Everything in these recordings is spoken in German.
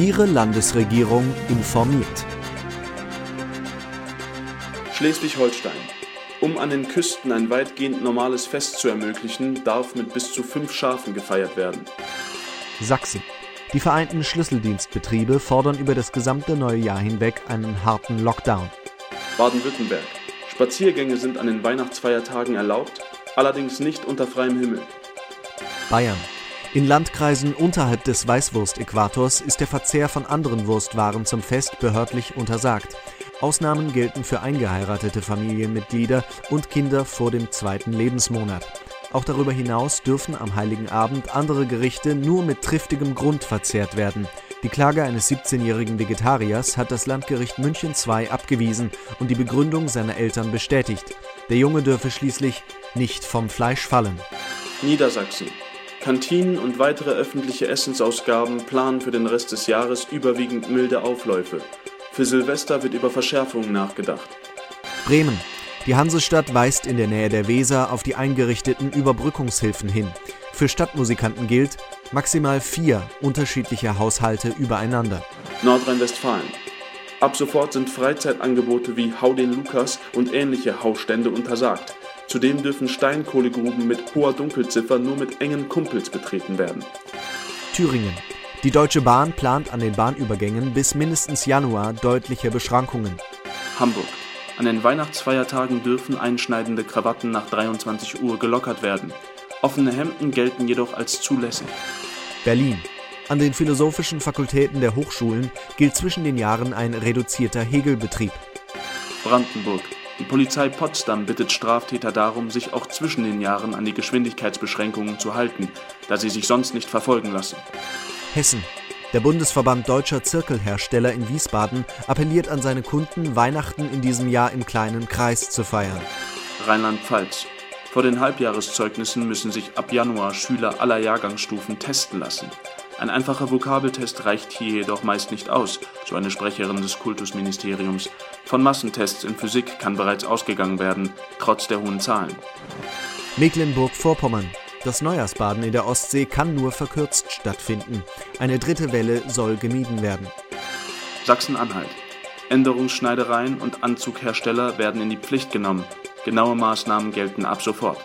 Ihre Landesregierung informiert. Schleswig-Holstein. Um an den Küsten ein weitgehend normales Fest zu ermöglichen, darf mit bis zu fünf Schafen gefeiert werden. Sachsen. Die vereinten Schlüsseldienstbetriebe fordern über das gesamte neue Jahr hinweg einen harten Lockdown. Baden-Württemberg. Spaziergänge sind an den Weihnachtsfeiertagen erlaubt, allerdings nicht unter freiem Himmel. Bayern. In Landkreisen unterhalb des Weißwurst-Äquators ist der Verzehr von anderen Wurstwaren zum Fest behördlich untersagt. Ausnahmen gelten für eingeheiratete Familienmitglieder und Kinder vor dem zweiten Lebensmonat. Auch darüber hinaus dürfen am Heiligen Abend andere Gerichte nur mit triftigem Grund verzehrt werden. Die Klage eines 17-jährigen Vegetariers hat das Landgericht München II abgewiesen und die Begründung seiner Eltern bestätigt. Der Junge dürfe schließlich nicht vom Fleisch fallen. Niedersachsen. Kantinen und weitere öffentliche Essensausgaben planen für den Rest des Jahres überwiegend milde Aufläufe. Für Silvester wird über Verschärfungen nachgedacht. Bremen. Die Hansestadt weist in der Nähe der Weser auf die eingerichteten Überbrückungshilfen hin. Für Stadtmusikanten gilt maximal vier unterschiedliche Haushalte übereinander. Nordrhein-Westfalen. Ab sofort sind Freizeitangebote wie Hau den Lukas und ähnliche Hausstände untersagt. Zudem dürfen Steinkohlegruben mit hoher Dunkelziffer nur mit engen Kumpels betreten werden. Thüringen. Die Deutsche Bahn plant an den Bahnübergängen bis mindestens Januar deutliche Beschränkungen. Hamburg. An den Weihnachtsfeiertagen dürfen einschneidende Krawatten nach 23 Uhr gelockert werden. Offene Hemden gelten jedoch als zulässig. Berlin. An den philosophischen Fakultäten der Hochschulen gilt zwischen den Jahren ein reduzierter Hegelbetrieb. Brandenburg. Die Polizei Potsdam bittet Straftäter darum, sich auch zwischen den Jahren an die Geschwindigkeitsbeschränkungen zu halten, da sie sich sonst nicht verfolgen lassen. Hessen. Der Bundesverband deutscher Zirkelhersteller in Wiesbaden appelliert an seine Kunden, Weihnachten in diesem Jahr im kleinen Kreis zu feiern. Rheinland-Pfalz. Vor den Halbjahreszeugnissen müssen sich ab Januar Schüler aller Jahrgangsstufen testen lassen. Ein einfacher Vokabeltest reicht hier jedoch meist nicht aus, so eine Sprecherin des Kultusministeriums. Von Massentests in Physik kann bereits ausgegangen werden, trotz der hohen Zahlen. Mecklenburg-Vorpommern. Das Neujahrsbaden in der Ostsee kann nur verkürzt stattfinden. Eine dritte Welle soll gemieden werden. Sachsen-Anhalt. Änderungsschneidereien und Anzughersteller werden in die Pflicht genommen. Genaue Maßnahmen gelten ab sofort.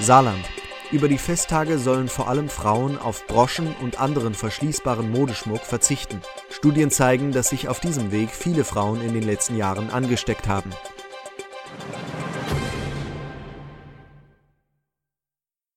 Saarland. Über die Festtage sollen vor allem Frauen auf Broschen und anderen verschließbaren Modeschmuck verzichten. Studien zeigen, dass sich auf diesem Weg viele Frauen in den letzten Jahren angesteckt haben.